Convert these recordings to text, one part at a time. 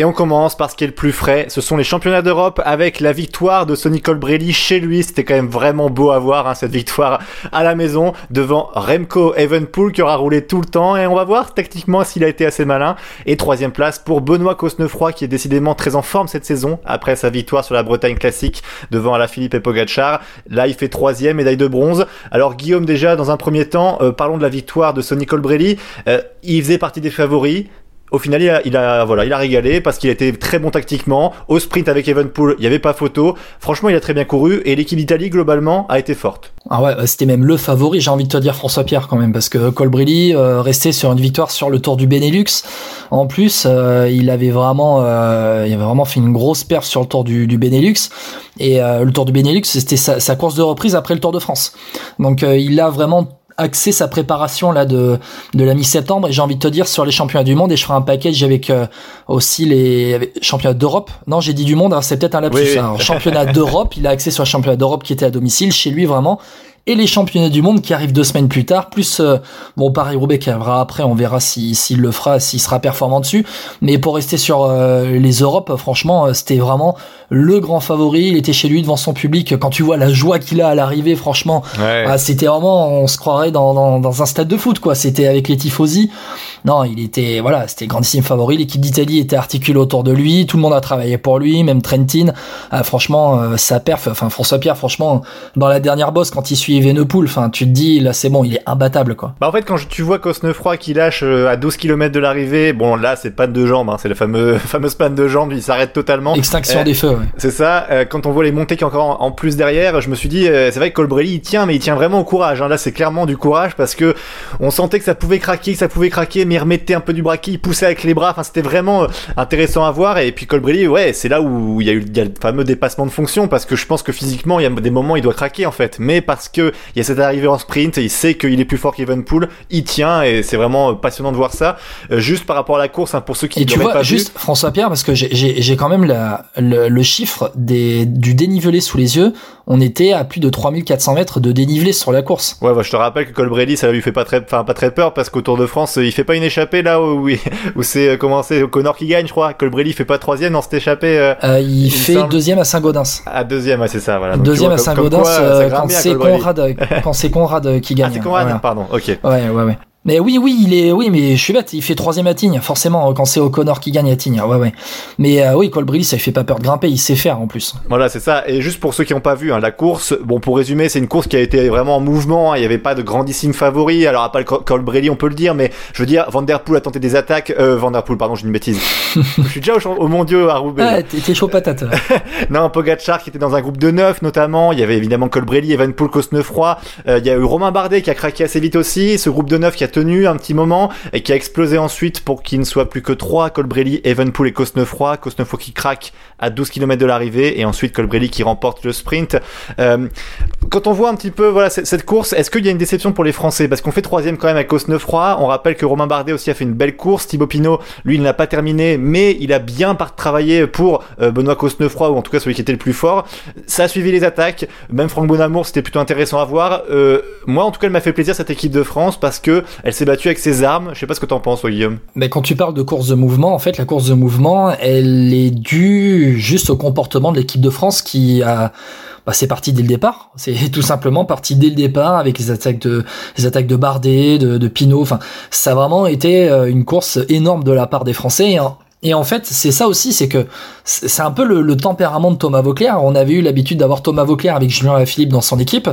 Et on commence par ce qui est le plus frais, ce sont les championnats d'Europe avec la victoire de Sonny Colbrelli chez lui. C'était quand même vraiment beau à voir hein, cette victoire à la maison devant Remco Evenpool qui aura roulé tout le temps et on va voir techniquement s'il a été assez malin. Et troisième place pour Benoît Cosnefroy qui est décidément très en forme cette saison après sa victoire sur la Bretagne classique devant Alaphilippe et Pogacar. Là il fait troisième médaille de bronze. Alors Guillaume déjà dans un premier temps, euh, parlons de la victoire de Sonny Colbrelli. Euh, il faisait partie des favoris au final, il a, il a, voilà, il a régalé parce qu'il était très bon tactiquement. Au sprint avec Evenpool, il n'y avait pas photo. Franchement, il a très bien couru et l'équipe d'Italie, globalement, a été forte. Ah ouais, c'était même le favori, j'ai envie de te dire François Pierre quand même, parce que Colbrelli euh, restait sur une victoire sur le Tour du Benelux. En plus, euh, il avait vraiment, euh, il avait vraiment fait une grosse perf sur le Tour du, du Benelux. Et euh, le Tour du Benelux, c'était sa, sa course de reprise après le Tour de France. Donc euh, il a vraiment axé sa préparation là de de la mi-septembre et j'ai envie de te dire sur les championnats du monde et je ferai un package avec euh, aussi les avec- championnats d'Europe non j'ai dit du monde hein, c'est peut-être un lapsus Oui, oui. hein. championnat d'Europe il a axé sur le championnat d'Europe qui était à domicile chez lui vraiment et les championnats du monde qui arrivent deux semaines plus tard, plus euh, bon Paris Roubaix qui arrivera après, on verra si s'il le fera, s'il sera performant dessus. Mais pour rester sur euh, les Europes, franchement, euh, c'était vraiment le grand favori. Il était chez lui devant son public. Quand tu vois la joie qu'il a à l'arrivée, franchement, Ouais. ah, c'était vraiment, on se croirait dans, dans, dans un stade de foot, quoi. C'était avec les tifosi. Non, il était, voilà, c'était grandissime favori. L'équipe d'Italie était articulée autour de lui. Tout le monde a travaillé pour lui, même Trentin. Ah, franchement, euh, sa perf, enfin, François Pierre, franchement, dans la dernière bosse, quand il suit Evenepoel, enfin, tu te dis, là, c'est bon, il est imbattable, quoi. Bah en fait quand tu vois Cosnefroy qui lâche euh, à 12 km de l'arrivée, bon là c'est panne de jambes, hein, c'est la fameuse fameuse panne de jambes, il s'arrête totalement. Extinction Euh, des feux, ouais. C'est ça. euh, quand on voit les montées qui encore en, plus derrière, je me suis dit, euh, c'est vrai que Colbrelli il tient, mais il tient vraiment au courage. Hein. Là, c'est clairement du courage parce que on sentait que ça pouvait craquer, que ça pouvait craquer, mais il remettait un peu du braquet, il poussait avec les bras. Enfin, c'était vraiment euh, intéressant à voir. Et puis Colbrelli, ouais, c'est là où il y a eu il y a le fameux dépassement de fonction parce que je pense que physiquement, il y a des moments où il doit craquer en fait, mais parce que il y a cette arrivée en sprint, et il sait qu'il est plus fort qu'Evenpool, il tient et c'est vraiment euh, passionnant de voir ça. Euh, juste par rapport à la course, hein, pour ceux qui Et tu l'auraient vois, pas juste François Pierre, parce que j'ai- quand même la, le, le chiffre des, du dénivelé sous les yeux. On était à plus de 3400 mètres de dénivelé sur la course. Ouais, bah, je te rappelle que Colbrelli, ça lui fait pas très, enfin pas très peur parce qu'au Tour de France, il fait pas une échappée là où, où c'est euh, comment c'est Connor qui gagne, je crois. Colbrelli fait pas troisième dans cette échappée euh, Euh, il, fait semble. deuxième à Saint-Gaudens. à deuxième, ouais, c'est ça. Voilà. Donc, tu Deuxième vois, à Saint-Gaudens euh, quand c'est. Conrad, quand c'est Conrad qui gagne. Ah, c'est Conrad, pardon. Ok. Ouais, ouais, ouais. Mais oui, oui, il est, oui, mais je suis bête. Il fait troisième à Tignes, forcément, quand c'est O'Connor qui gagne à Tignes. Ouais, ouais. Mais euh, oui, Colbrelli, ça lui fait pas peur de grimper. Il sait faire en plus. Voilà, c'est ça. Et juste pour ceux qui n'ont pas vu hein, la course, bon, pour résumer, c'est une course qui a été vraiment en mouvement. hein. Il n'y avait pas de grandissime favori. Alors, à part Colbrelli, on peut le dire, mais je veux dire, Van Der Poel a tenté des attaques. Euh, Van Der Poel, pardon, j'ai une bêtise. je suis déjà au, au mondiaux à Roubaix. Ah, t'es chaud patate. là. Non, Pogacar qui était dans un groupe de neuf notamment. Il y avait évidemment Colbrelli, Evenpool, Cosnefroy. Euh, il y a eu Romain Bardet qui a craqué assez vite aussi. Ce groupe de neuf qui a tenu un petit moment et qui a explosé ensuite pour qu'il ne soit plus que trois. Colbrelli, Evenpool et Cosnefroy. Cosnefroy qui craque à 12 km de l'arrivée et ensuite Colbrelli qui remporte le sprint. Euh, quand on voit un petit peu voilà cette, course, est-ce qu'il y a une déception pour les Français? Parce qu'on fait troisième quand même avec Cosnefroy. On rappelle que Romain Bardet aussi a fait une belle course. Thibaut Pinot, lui, il n'a pas terminé, mais il a bien travaillé pour euh, Benoît Cosnefroy ou en tout cas celui qui était le plus fort. Ça a suivi les attaques. Même Franck Bonamour, c'était plutôt intéressant à voir. Euh, moi, en tout cas, elle m'a fait plaisir cette équipe de France parce que elle s'est battue avec ses armes. Je sais pas ce que t'en penses, Guillaume. Mais quand tu parles de course de mouvement, en fait, la course de mouvement, elle est due juste au comportement de l'équipe de France qui a, bah, c'est parti dès le départ. C'est tout simplement parti dès le départ avec les attaques de, les attaques de Bardet, de, de Pinot. Enfin, ça a vraiment été euh, une course énorme de la part des Français. En, et en fait, c'est ça aussi, c'est que c'est un peu le, tempérament de Thomas Vauclair. On avait eu l'habitude d'avoir Thomas Vauclair avec Julien Alaphilippe dans son équipe,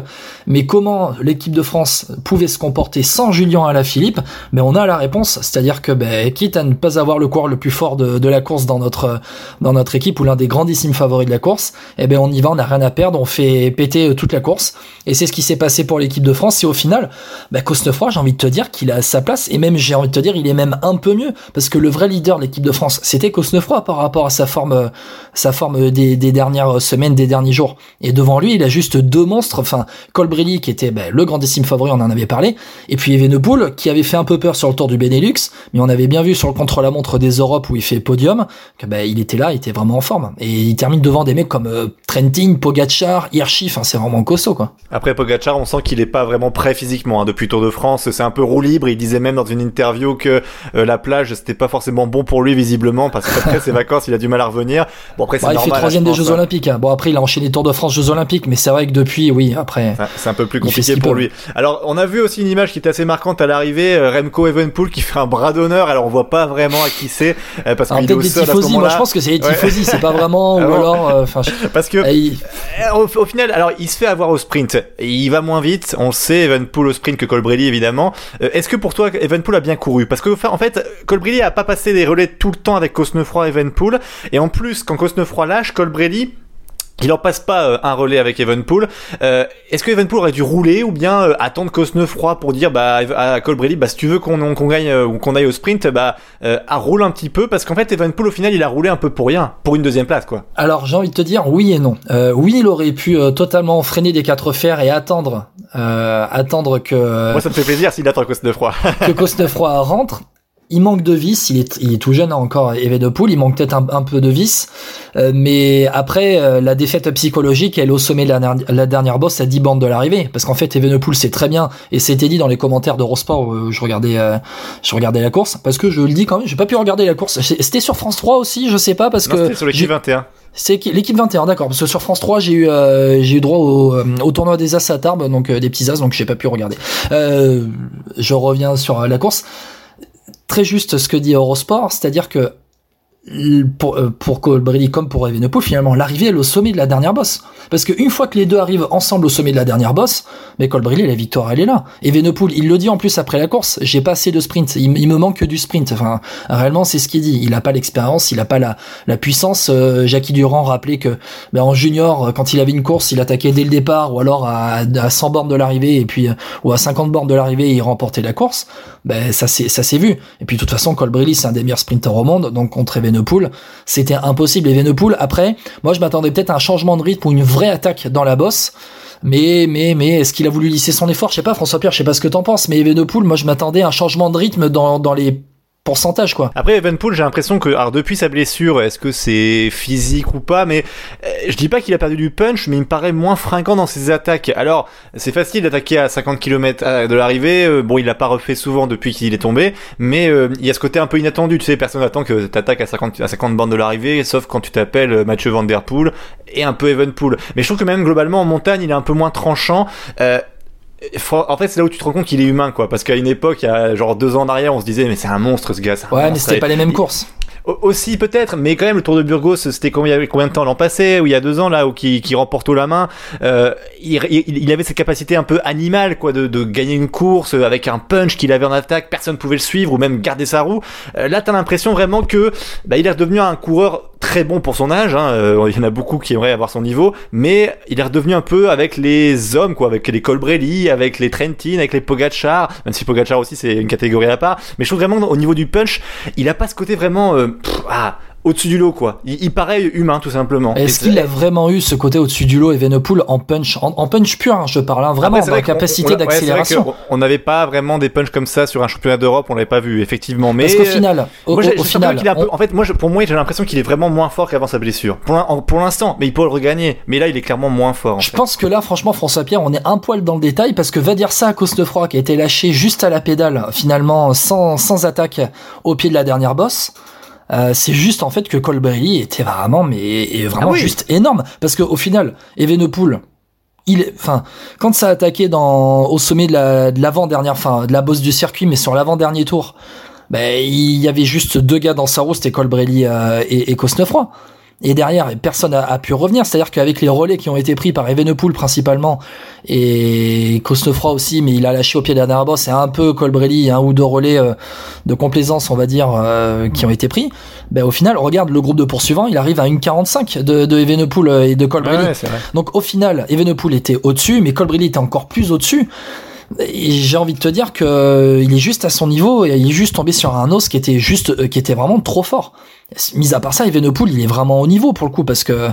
mais comment l'équipe de France pouvait se comporter sans Julien Alaphilippe? Ben on a la réponse, c'est-à-dire que ben, quitte à ne pas avoir le coureur le plus fort de, la course dans notre dans notre équipe ou l'un des grandissimes favoris de la course, eh ben on y va, on n'a rien à perdre, on fait péter toute la course. Et c'est ce qui s'est passé pour l'équipe de France. Et au final, ben, Cosnefroy, j'ai envie de te dire qu'il a sa place et même j'ai envie de te dire il est même un peu mieux parce que le vrai leader de l'équipe de France c'était Cosnefroy par rapport à sa forme, sa forme des, dernières semaines, des derniers jours. Et devant lui, il a juste deux monstres. Enfin, Colbrelli qui était ben, le grandissime favori, on en avait parlé, et puis Evenepoel qui avait fait un peu peur sur le Tour du Benelux, mais on avait bien vu sur le contre-la-montre des Europes où il fait podium que ben, il était là, il était vraiment en forme. Et il termine devant des mecs comme euh, Trentin, Pogacar, Hirschi. Enfin, c'est vraiment costaud quoi. Après Pogacar, on sent qu'il est pas vraiment prêt physiquement hein, depuis Tour de France. C'est un peu roue libre. Il disait même dans une interview que euh, la plage c'était pas forcément bon pour lui visiblement parce qu'après ses vacances il a du mal à revenir. Bon après c'est bah, normal. Il fait troisième des Jeux hein. Olympiques. Hein. Bon après il a enchaîné Tour de France, Jeux Olympiques, mais c'est vrai que depuis oui après. C'est un peu plus compliqué pour lui. Alors on a vu aussi une image qui était assez marquante à l'arrivée. Euh, Remco Evenpool qui fait un bras d'honneur. Alors on voit pas vraiment à qui c'est euh, parce qu'il est au sol à ce. Moi je pense que c'est les tifosi, c'est pas vraiment ou ah alors enfin. parce que au, final alors il se fait avoir au sprint. Il va moins vite. On le sait Evenpool au sprint que Colbrelli évidemment. Est-ce que pour toi Evenpool a bien couru? Parce que en fait Colbrelli a pas passé des relais tout le temps avec Cosnefroy et Evenpool. Et en plus, quand Cosnefroy lâche, Colbrelli, il en passe pas euh, un relais avec Evenpool. Euh, Est-ce que Evenpool aurait dû rouler ou bien euh, attendre Cosnefroy pour dire bah à Colbrelli bah si tu veux qu'on qu'on gagne ou qu'on aille au sprint bah à roule un petit peu parce qu'en fait Evenpool au final il a roulé un peu pour rien pour une deuxième place quoi. Alors j'ai envie de te dire oui et non. oui il aurait pu totalement freiner des quatre fers et attendre attendre que. Moi ça me fait plaisir s'il attend Cosnefroy. que Cosnefroy rentre il manque de vis, il est, il est tout jeune encore, Evenepoel, il manque peut-être un, peu de vis, euh, mais après euh, la défaite psychologique, elle est au sommet de la, la dernière bosse à 10 bandes de l'arrivée, parce qu'en fait Evenepoel c'est très bien, et c'était dit dans les commentaires d'Eurosport où je regardais, euh, je regardais la course, parce que je le dis quand même, j'ai pas pu regarder la course, c'était sur France 3 aussi, je sais pas, parce non, que... C'était sur l'équipe 21. C'est l'équipe 21, d'accord. Parce que sur France 3, j'ai eu j'ai eu droit au, au, tournoi des As à Tarbes, donc des petits As, donc j'ai pas pu regarder. je reviens sur la course très juste ce que dit Eurosport, c'est-à-dire que pour, euh, pour comme pour Evenepoel, finalement, l'arrivée est au sommet de la dernière bosse. Parce qu'une fois que les deux arrivent ensemble au sommet de la dernière bosse, mais Colbrelli, la victoire, elle est là. Evenepoel, il le dit en plus après la course, j'ai pas assez de sprint, il, me manque que du sprint. Enfin, réellement, c'est ce qu'il dit. Il a pas l'expérience, il a pas la, la puissance. Euh, Jackie Durand rappelait que, ben, en junior, quand il avait une course, il attaquait dès le départ, ou alors à, à 100 bornes de l'arrivée, et puis, ou à 50 bornes de l'arrivée, il remportait la course. Ben, ça c'est, ça s'est vu. Et puis, de toute façon, Colbrelli, c'est un des meilleurs sprinters au monde, donc contre Evenepoel, Evenepoel, c'était impossible. Evenepoel, après, moi je m'attendais peut-être à un changement de rythme ou une vraie attaque dans la bosse. Mais, mais, mais, est-ce qu'il a voulu lisser son effort? Je sais pas, François Pierre, je sais pas ce que t'en penses, mais Evenepoel, moi je m'attendais à un changement de rythme dans, dans les pourcentage quoi. Après Evenpool, j'ai l'impression que alors depuis sa blessure, est-ce que c'est physique ou pas mais euh, je dis pas qu'il a perdu du punch mais il me paraît moins fringant dans ses attaques. Alors, c'est facile d'attaquer à 50 km de l'arrivée, euh, bon, il l'a pas refait souvent depuis qu'il est tombé, mais euh, il y a ce côté un peu inattendu, tu sais, personne n'attend que t'attaques à 50 à 50 bandes de l'arrivée sauf quand tu t'appelles Mathieu Van Der Poel et un peu Evenpool. Mais je trouve que même globalement en montagne, il est un peu moins tranchant en fait, c'est là où tu te rends compte qu'il est humain, quoi. Parce qu'à une époque, il y a genre deux ans en arrière, on se disait, mais c'est un monstre, ce gars. Ouais, mais c'était pas les mêmes courses. Aussi peut-être, mais quand même le Tour de Burgos, c'était combien, combien de temps l'an passé ou il y a deux ans là où qui, qui remporte haut la main. Euh, il, il, avait cette capacité un peu animale quoi de, de gagner une course avec un punch qu'il avait en attaque, personne pouvait le suivre ou même garder sa roue. Euh, là, t'as l'impression vraiment que bah, il est redevenu un coureur très bon pour son âge. Hein. Euh, il y en a beaucoup qui aimeraient avoir son niveau, mais il est redevenu un peu avec les hommes quoi, avec les Colbrelli, avec les Trentin, avec les Pogacar. Même si Pogacar aussi c'est une catégorie à part, mais je trouve vraiment au niveau du punch, il a pas ce côté vraiment euh, ah, au-dessus du lot, quoi. Il, paraît humain, tout simplement. Est-ce qu'il a vraiment eu ce côté au-dessus du lot, Evenepoel, en punch, en, punch pur, hein, je parle, hein, vraiment, dans la capacité d'accélération On n'avait pas vraiment des punchs comme ça sur un championnat d'Europe, on l'avait pas vu, effectivement. Mais Parce qu'au final, au, final, en fait, moi, pour moi, j'ai l'impression qu'il est vraiment moins fort qu'avant sa blessure. Pour l'instant, mais il peut le regagner. Mais là, il est clairement moins fort. je pense que là, franchement, François Pierre, on est un poil dans le détail parce que va dire ça à Cosnefroy qui a été lâché juste à la pédale, finalement, sans, sans attaque au pied de la dernière bosse. Euh, c'est juste en fait que Colbrelli était vraiment mais vraiment ah juste énorme. Parce qu'au final Evenepoel il enfin quand ça a attaqué dans au sommet de la de l'avant dernière enfin de la bosse du circuit mais sur l'avant dernier tour ben il y avait juste deux gars dans sa roue c'était Colbrelli euh, et, et Cosnefroy et derrière, personne a, pu revenir. C'est-à-dire qu'avec les relais qui ont été pris par Evenepoel principalement et Cosnefroy aussi, mais il a lâché au pied de la dernière bosse, c'est un peu Colbrelli, un ou deux relais euh, de complaisance, on va dire, euh, qui ont été pris. Ben, au final, regarde le groupe de poursuivants, il arrive à une 45 de, de Evenepoel et de Colbrelli. Donc au final, Evenepoel était au-dessus, mais Colbrelli était encore plus au-dessus. J'ai envie de te dire que il est juste à son niveau et il est juste tombé sur un os qui était juste, qui était vraiment trop fort. Mis à part ça, Evenepoel, il est vraiment au niveau pour le coup parce que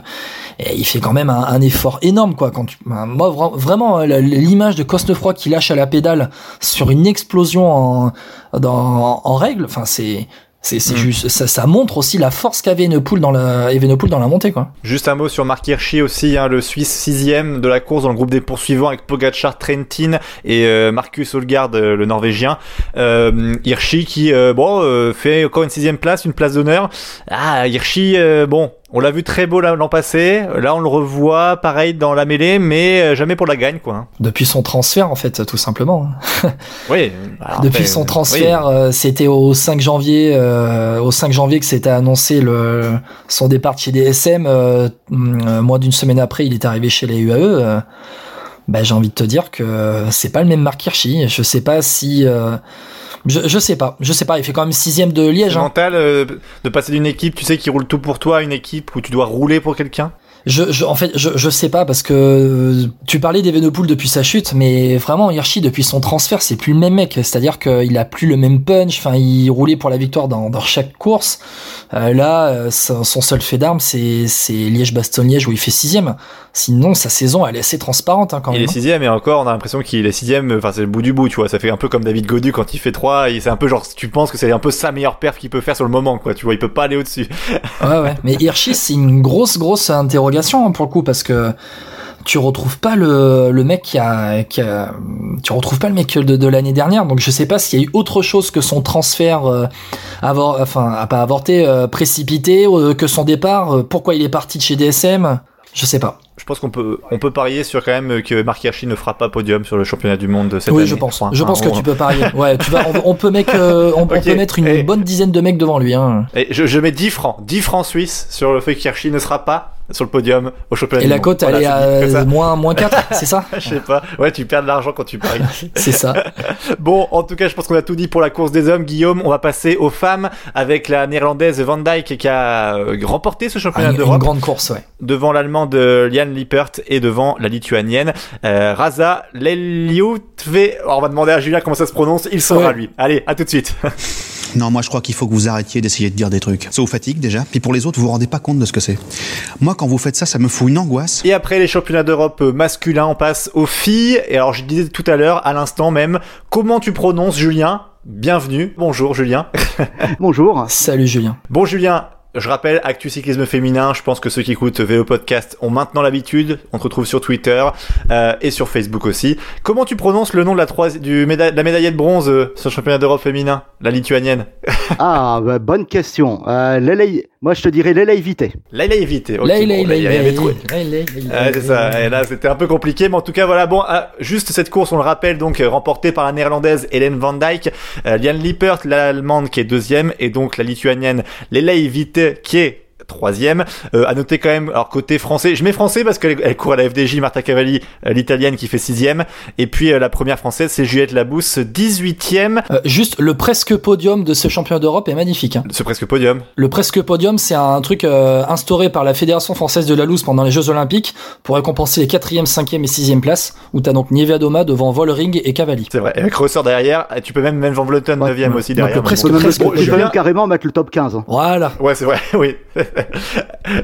eh, il fait quand même un, effort énorme quoi. Quand tu, ben, moi vraiment l'image de Cosnefroy qui lâche à la pédale sur une explosion en, en règle, enfin c'est c'est mm. juste, ça, ça, montre aussi la force qu'avait Evenepoel dans la, Evenepoel dans la montée, quoi. Juste un mot sur Mark Hirschi aussi, hein, le Suisse sixième de la course dans le groupe des poursuivants avec Pogacar, Trentin et euh, Marcus Olgard, euh, le Norvégien. Euh, Hirschi qui, euh, bon, fait encore une sixième place, une place d'honneur. Ah, Hirschi, bon, on l'a vu très beau l'an passé. Là, on le revoit pareil dans la mêlée, mais euh, jamais pour la gagne, quoi. Hein. Depuis son transfert, en fait, tout simplement. oui. Depuis son transfert, euh, c'était au 5 janvier, euh, au 5 janvier que s'était annoncé le son départ de chez DSM. Moins d'une semaine après, il est arrivé chez les UAE. bah, j'ai envie de te dire que c'est pas le même Mark Hirschi. Je sais pas si je, je sais pas, je sais pas. Il fait quand même sixième de Liège. Hein. mental euh, de passer d'une équipe, tu sais, qui roule tout pour toi, à une équipe où tu dois rouler pour quelqu'un? Je, je, en fait, je, je sais pas parce que euh, tu parlais d'Evenepoel depuis sa chute, mais vraiment Hirschi depuis son transfert, c'est plus le même mec. C'est-à-dire qu'il a plus le même punch. Enfin, il roulait pour la victoire dans, dans chaque course. Euh, là, euh, son, seul fait d'armes, c'est c'est Liège-Bastogne-Liège où il fait sixième. Sinon, sa saison, elle est assez transparente hein, quand même. Il est hein. sixième et encore, on a l'impression qu'il est sixième. Enfin, c'est le bout du bout, tu vois. Ça fait un peu comme David Godu quand il fait trois. C'est un peu genre, tu penses que c'est un peu sa meilleure perf qu'il peut faire sur le moment, quoi. Tu vois, il peut pas aller au-dessus. ouais, ouais. Mais Hirschi, c'est une grosse, grosse interrogation hein, pour le coup parce que tu retrouves pas le, le mec qui a, qui a, tu retrouves pas le mec de, de l'année dernière donc je sais pas s'il y a eu autre chose que son transfert euh, enfin à pas avorté euh, précipité euh, que son départ pourquoi il est parti de chez DSM je sais pas je pense qu'on peut, on peut parier sur quand même que Marc Hirschi ne fera pas podium sur le championnat du monde cette année. Oui, je pense. je pense que tu peux parier. Ouais, tu vas, on, peut, mettre, on, peut mettre une bonne dizaine de mecs devant lui. Hein. Et je, je mets 10 francs, 10 francs suisses sur le fait qu'Hirschi ne sera pas sur le podium au championnat Et la cote, elle est à moins, moins 4, c'est ça Je sais pas. Ouais, tu perds de l'argent quand tu paries. c'est ça. bon, en tout cas, je pense qu'on a tout dit pour la course des hommes. Guillaume, on va passer aux femmes avec la néerlandaise Van Dijk qui a euh, remporté ce championnat ah, d'Europe. Une grande course, ouais. Devant l'allemande Lian Lippert et devant la lituanienne euh, Raza Leliutve. on va demander à Julien comment ça se prononce. Il saura, lui. Allez, à tout de suite. Non, moi je crois qu'il faut que vous arrêtiez d'essayer de dire des trucs. Ça vous fatigue déjà, puis pour les autres, vous vous rendez pas compte de ce que c'est. Moi, quand vous faites ça, ça me fout une angoisse. Et après les championnats d'Europe masculins, on passe aux filles. Et alors, je disais tout à l'heure, à l'instant même, comment tu prononces Julien? Bienvenue. Bonjour Julien. Bonjour. Salut Julien. Bon Julien, je rappelle, Actu Cyclisme Féminin, je pense que ceux qui écoutent VO Podcast ont maintenant l'habitude. On te retrouve sur Twitter euh, et sur Facebook aussi. Comment tu prononces le nom de la, troisième, du méda la médaillée de bronze euh, sur le championnat d'Europe féminin, la lituanienne Ah, bah, bonne question. Euh, moi, je te dirais Lele Vité. Lele Vité. Ok. C'est ça. Et là, c'était un peu compliqué, mais en tout cas, voilà. Bon, ah, juste cette course, on le rappelle, donc remportée par la néerlandaise Hélène Van Dijk, euh, Liane Lippert, l'allemande qui est deuxième, et donc la lituanienne Lele Vité qui est troisième. Euh, à noter quand même, alors côté français, je mets français parce qu'elle court à la FDJ, Marta Cavalli, euh, l'italienne qui fait sixième. Et puis euh, la première française, c'est Juliette Labousse, 18e. Euh, juste le presque podium de ce championnat d'Europe est magnifique. Hein. Ce presque podium. Le presque podium, c'est un truc instauré par la Fédération française de la loose pendant les Jeux Olympiques pour récompenser les 4e, 5e et 6e places, où t'as donc Nieve Doma devant Volring et Cavalli. C'est vrai. Avec ressort derrière, tu peux même mettre Van Vleuten 9e aussi derrière. Donc, presque, presque, tu peux même carrément mettre le top 15. Hein. Voilà. Ouais, c'est vrai, oui.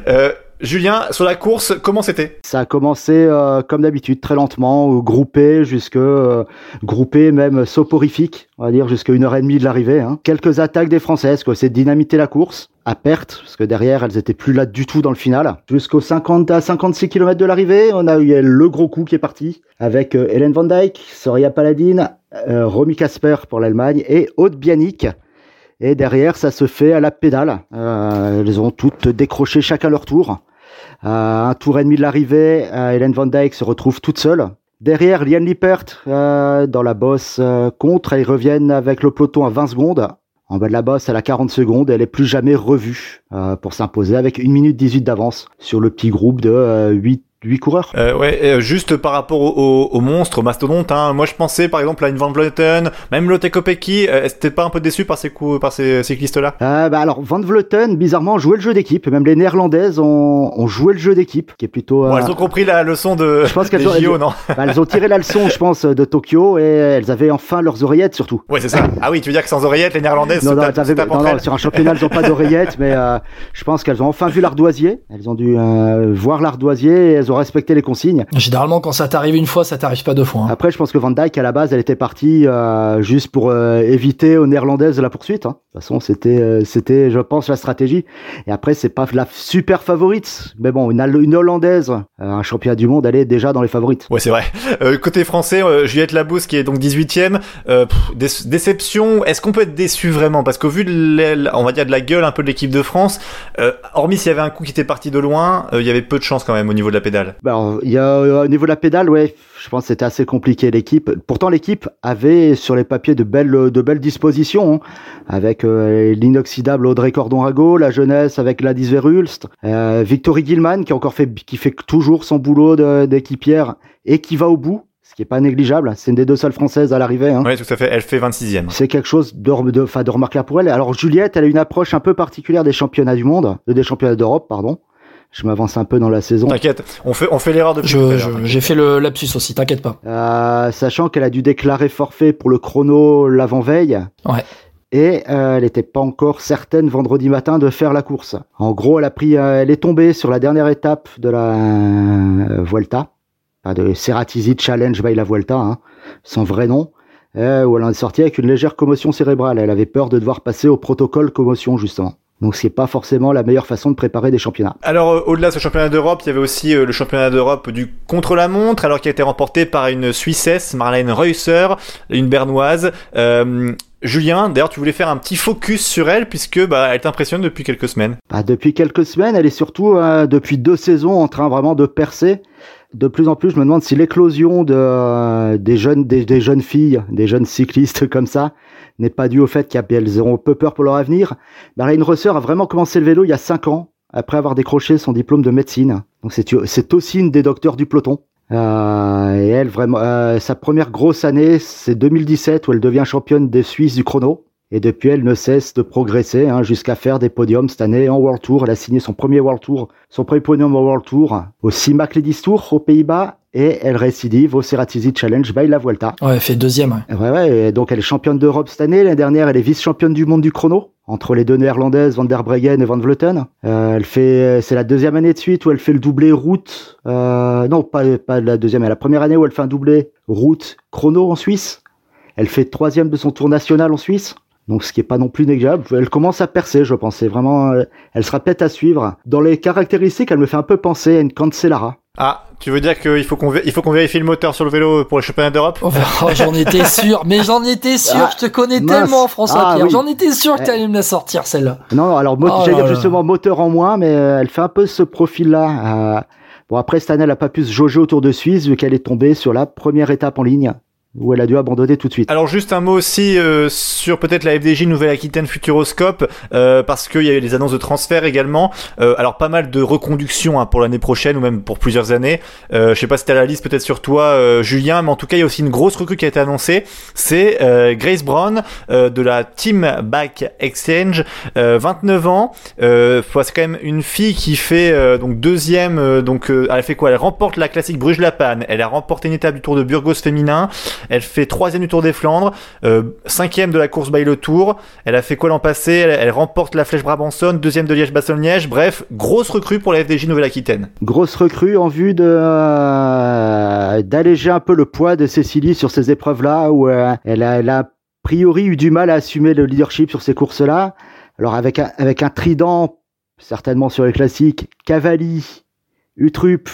Euh, Julien, sur la course, comment c'était? Ça a commencé euh, comme d'habitude, très lentement, groupé jusque euh, groupé même soporifique, on va dire jusqu'à une heure et demie de l'arrivée. Hein. Quelques attaques des Françaises, quoi, c'est dynamiter la course à perte, parce que derrière elles étaient plus là du tout dans le final. Jusqu'aux 50 à 56 km de l'arrivée, on a eu le gros coup qui est parti avec Hélène Van Dijk, Soria Paladine, Romy Casper pour l'Allemagne et Aude Bianic et derrière, ça se fait à la pédale. Euh, elles ont toutes décroché chacun leur tour. Euh, un tour et demi de l'arrivée, euh, Hélène Van Dijk se retrouve toute seule. Derrière, Liane Lippert, euh, dans la bosse contre, elles reviennent avec le peloton à 20 secondes. En bas de la bosse, elle a 40 secondes, elle est plus jamais revue pour s'imposer avec 1 minute 18 d'avance sur le petit groupe de 8 huit coureurs. Euh, ouais, euh, juste par rapport aux au, au monstres, aux mastodontes, hein, moi je pensais par exemple à une Van Vleuten, même Lotte Kopecky, euh, c'était pas un peu déçu par ces coups, par ces cyclistes-là? Euh, bah alors Van Vleuten, bizarrement, jouait le jeu d'équipe. Même les Néerlandaises ont, ont joué le jeu d'équipe, qui est plutôt. Bon, euh, elles ont compris la leçon de je pense qu'elles des ont, JO, non? Bah, elles ont tiré la leçon, je pense, de Tokyo et elles avaient enfin leurs oreillettes surtout. Ouais, c'est ça. Ah oui, tu veux dire que sans oreillettes, les Néerlandaises Non, non, elles avaient- non, non, sur un championnat, elles n'ont pas d'oreillettes, mais je pense qu'elles ont enfin vu l'ardoisier. Elles ont dû voir l'ardoisier et elles ont respecté les consignes. Généralement, quand ça t'arrive une fois, ça t'arrive pas deux fois. hein. Après, je pense que Van Dyke, à la base, elle était partie euh, juste pour euh, éviter aux Néerlandaises la poursuite. hein. De toute façon, c'était, euh, c'était, je pense, la stratégie. Et après, c'est pas la super favorite, mais bon, une, une Hollandaise, euh, un championnat du monde, elle est déjà dans les favorites. Ouais, c'est vrai. Euh, côté français, euh, Juliette Labousse qui est donc 18ème. Euh, pff, dé- déception. Est-ce qu'on peut être déçu vraiment? Parce qu'au vu de, on va dire de la gueule un peu de l'équipe de France, euh, hormis s'il y avait un coup qui était parti de loin, euh, il y avait peu de chance quand même au niveau de la pédale. Bah, alors, il y a euh, au niveau de la pédale, ouais, je pense que c'était assez compliqué l'équipe. Pourtant, l'équipe avait sur les papiers de belles, de belles dispositions, hein, avec euh, l'inoxydable Audrey Cordon-Rago, la jeunesse avec Gladys Verhulst, euh, Victory Gilman qui a encore fait, qui fait toujours son boulot d'équipière et qui va au bout, ce qui est pas négligeable. C'est une des deux seules françaises à l'arrivée. Hein. Ouais, tout à fait. Elle fait 26ème. C'est quelque chose de, de, de remarquable pour elle. Alors Juliette, elle a une approche un peu particulière des championnats du monde, euh, des championnats d'Europe, pardon. Je m'avance un peu dans la saison. T'inquiète, on fait, on fait l'erreur de Je- je- J'ai fait le lapsus aussi, t'inquiète pas. Euh, sachant qu'elle a dû déclarer forfait pour le chrono l'avant-veille. Ouais. Et euh, elle n'était pas encore certaine vendredi matin de faire la course. En gros, elle a pris, euh, elle est tombée sur la dernière étape de la euh, Vuelta, enfin, de Ceratizzi Challenge by la Vuelta, hein, son vrai nom, euh, où elle en est sortie avec une légère commotion cérébrale. Elle avait peur de devoir passer au protocole commotion justement. Donc, ce qui n'est pas forcément la meilleure façon de préparer des championnats. Alors, euh, au-delà de ce championnat d'Europe, il y avait aussi euh, le championnat d'Europe du contre-la-montre, alors qui a été remporté par une Suissesse, Marlène Reusser, une Bernoise. Euh, Julien, d'ailleurs, tu voulais faire un petit focus sur elle, puisque bah, elle t'impressionne depuis quelques semaines. Bah, depuis quelques semaines, elle est surtout euh, depuis deux saisons en train vraiment de percer. De plus en plus, je me demande si l'éclosion de, euh, des jeunes des, des jeunes filles, des jeunes cyclistes comme ça, n'est pas due au fait qu'elles auront peu peur pour leur avenir. Marlène Resseur a vraiment commencé le vélo il y a cinq ans, après avoir décroché son diplôme de médecine. Donc c'est c'est aussi une des docteurs du peloton. Euh, et elle, vraiment, euh, sa première grosse année, c'est 2017 où elle devient championne des Suisses du chrono. Et depuis, elle ne cesse de progresser hein, jusqu'à faire des podiums cette année en World Tour. Elle a signé son premier World Tour, son premier podium au World Tour au CIMAC Ladies Tour aux Pays-Bas et elle récidive au Ceratizzi Challenge by la Vuelta. Ouais, elle fait deuxième. ouais. Ouais, ouais, et donc elle est championne d'Europe cette année. L'année dernière, elle est vice-championne du monde du chrono entre les deux néerlandaises, Van der Breggen et Van Vleuten. Euh, elle fait, c'est la deuxième année de suite où elle fait le doublé route. Euh, non, pas pas la deuxième, mais la première année où elle fait un doublé route chrono en Suisse. Elle fait troisième de son tour national en Suisse. Donc, ce qui est pas non plus négligeable. Elle commence à percer, je pense. C'est vraiment, euh, elle sera peut-être à suivre. Dans les caractéristiques, elle me fait un peu penser à une Cancellara. Ah, tu veux dire qu'il faut qu'on il faut qu'on vérifie le moteur sur le vélo pour le championnat d'Europe Oh, oh, j'en étais sûr, mais j'en étais sûr, Ah, je te connais mince. tellement François Ah, Pierre, oui. j'en étais sûr que Eh. t'allais me la sortir celle-là. Non, alors Oh j'allais dire justement moteur en moins, mais euh, elle fait un peu ce profil-là. Euh, bon, après, cette année, elle a pas pu se jauger autour de Suisse, vu qu'elle est tombée sur la première étape en ligne, où elle a dû abandonner tout de suite. Alors juste un mot aussi euh, sur peut-être la FDJ Nouvelle-Aquitaine Futuroscope euh, parce qu'il y a eu les annonces de transfert également. Euh, alors pas mal de reconductions hein, pour l'année prochaine ou même pour plusieurs années. Euh, je sais pas si t'as la liste peut-être sur toi euh, Julien, mais en tout cas il y a aussi une grosse recrue qui a été annoncée. C'est euh, Grace Brown de la Team Back Exchange, euh, 29 ans. Euh, c'est quand même une fille qui fait donc deuxième. donc elle fait quoi? Elle remporte la classique Bruges-la-Panne. Elle a remporté une étape du Tour de Burgos féminin. Elle fait troisième du Tour des Flandres, euh, cinquième de la course by le Tour. Elle a fait quoi l'an passé? Elle, remporte la Flèche Brabançonne, deuxième de Liège-Bastogne-Liège. Bref, grosse recrue pour la FDJ Nouvelle-Aquitaine. Grosse recrue en vue de euh, d'alléger un peu le poids de Cécilie sur ces épreuves-là, où euh, elle, a, elle a a priori eu du mal à assumer le leadership sur ces courses-là. Alors avec un, avec un trident, certainement sur les classiques, Cavalli, Utrup,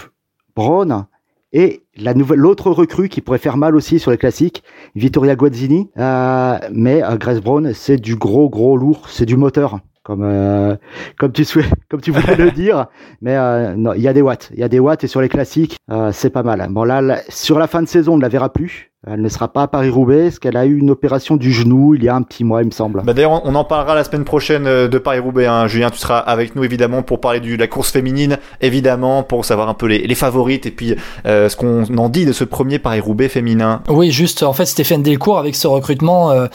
Braun, et la nouvelle, l'autre recrue qui pourrait faire mal aussi sur les classiques, Vittoria Guazzini. Euh, mais euh, Grace Brown, c'est du gros gros lourd, c'est du moteur, comme euh, comme tu souhaites, comme tu voulais le dire. Mais non, il y a des watts, il y a des watts et sur les classiques, c'est pas mal. Bon là, sur la fin de saison, on ne la verra plus. Elle ne sera pas à Paris-Roubaix, parce qu'elle a eu une opération du genou il y a un petit mois, il me semble. Bah d'ailleurs, on en parlera la semaine prochaine euh, de Paris-Roubaix. Hein. Julien, tu seras avec nous évidemment pour parler de la course féminine, évidemment, pour savoir un peu les, les favorites et puis euh, ce qu'on en dit de ce premier Paris-Roubaix féminin. Oui, juste, en fait, Stéphane Delcourt, avec ce recrutement, euh,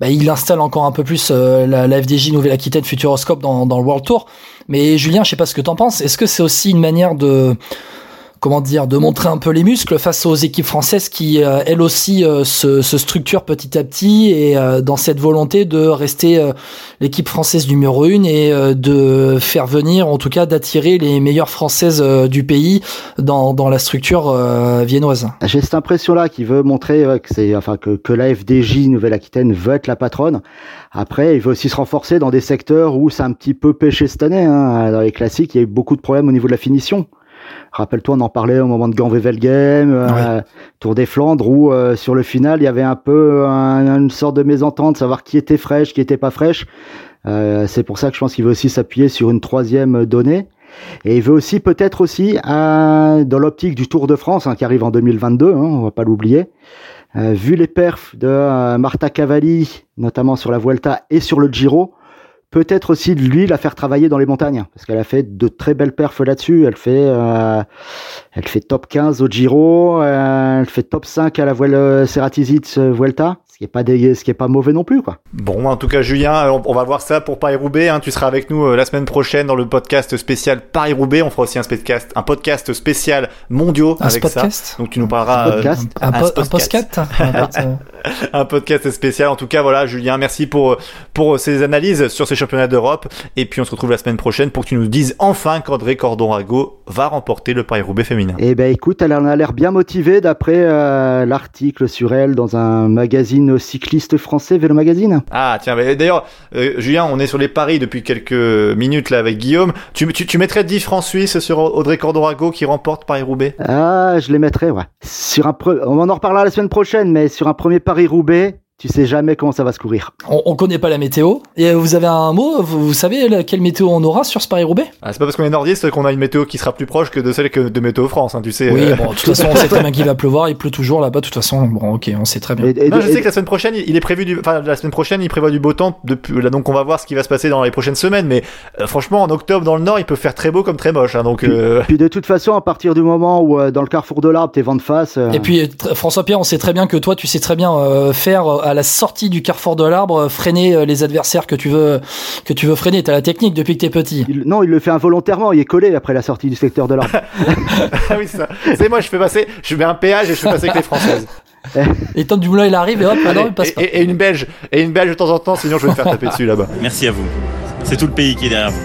bah, il installe encore un peu plus euh, la, la, FDJ Nouvelle-Aquitaine Futuroscope dans, dans le World Tour. Mais Julien, je sais pas ce que t'en penses. Est-ce que c'est aussi une manière de comment dire, de montrer un peu les muscles face aux équipes françaises qui, euh, elles aussi, euh, se, se, structurent petit à petit et euh, dans cette volonté de rester l'équipe française numéro une et de faire venir, en tout cas, d'attirer les meilleures françaises du pays dans, dans la structure viennoise. J'ai cette impression-là qui veut montrer que c'est, enfin, que, que la FDJ Nouvelle-Aquitaine veut être la patronne. Après, il veut aussi se renforcer dans des secteurs où c'est un petit peu pêché cette année. Hein. Dans les classiques, il y a eu beaucoup de problèmes au niveau de la finition. Rappelle-toi, on en parlait au moment de Gand-Wevelgem, euh, Tour des Flandres, où euh, sur le final, il y avait un peu un, une sorte de mésentente, savoir qui était fraîche, qui était pas fraîche. Euh, c'est pour ça que je pense qu'il veut aussi s'appuyer sur une troisième donnée. Et il veut aussi peut-être aussi, dans l'optique du Tour de France, hein, qui arrive en 2022, hein, on va pas l'oublier, vu les perfs de Marta Cavalli, notamment sur la Vuelta et sur le Giro, peut-être aussi lui la faire travailler dans les montagnes parce qu'elle a fait de très belles perfs là-dessus. Elle fait euh, elle fait top 15 au Giro, euh, elle fait top 5 à la Vuelta Ceratizit Vuelta ce qui est pas des, ce qui est pas mauvais non plus quoi. Bon, en tout cas Julien, on, va voir ça pour Paris Roubaix. Hein. Tu seras avec nous euh, la semaine prochaine dans le podcast spécial Paris Roubaix. On fera aussi un podcast, un podcast spécial mondiaux un avec podcast ça. Donc tu nous parleras un podcast, un, un, podcast, un podcast spécial. En tout cas, voilà, Julien, merci pour pour ces analyses sur ces championnats d'Europe. Et puis on se retrouve la semaine prochaine pour que tu nous dises enfin qu'André Cordon-Rago va remporter le Paris Roubaix féminin. Eh ben écoute, elle en a l'air bien motivée d'après euh, l'article sur elle dans un magazine cycliste français Vélo Magazine. Ah tiens, d'ailleurs, euh, Julien, on est sur les paris depuis quelques minutes là avec Guillaume. Tu, tu, tu mettrais 10 francs suisses sur Audrey Cordorago qui remporte Paris-Roubaix Ah, je les mettrais, ouais. Sur un On en reparlera la semaine prochaine, mais sur un premier Paris-Roubaix, tu sais jamais comment ça va se courir. On, on connaît pas la météo. Et vous avez un mot vous, vous savez quelle météo on aura sur ce Paris-Roubaix? Ah, C'est pas parce qu'on est nordiste qu'on a une météo qui sera plus proche que de celle que de Météo France, hein, tu sais. Oui, bon, de toute façon, on sait très bien qu'il va pleuvoir, il pleut toujours là-bas, de toute façon, bon, ok, on sait très bien. Et, et, non, je sais que la semaine prochaine, il est prévu du, enfin, la semaine prochaine, il prévoit du beau temps, depuis, là, donc on va voir ce qui va se passer dans les prochaines semaines, mais euh, franchement, en octobre, dans le nord, il peut faire très beau comme très moche, hein, donc. Puis, euh... puis, de toute façon, à partir du moment où, euh, dans le carrefour de l'arbre, t'es vent de face. Et puis, François Pierre, on sait très bien que toi, tu sais très bien euh, faire à la sortie du carrefour de l'arbre, freiner les adversaires que tu veux, que tu veux freiner. T'as la technique depuis que t'es petit. Il, non, il le fait involontairement. Il est collé après la sortie du secteur de l'arbre. ah oui, ça. C'est moi, je fais passer, je mets un péage et je fais passer avec les françaises. et Tom Dumoulin, il arrive et hop, Allez, non, il passe et, pas. Et, et, une belge, et une belge de temps en temps, sinon je vais me faire taper dessus là-bas. Merci à vous. C'est tout le pays qui est derrière vous.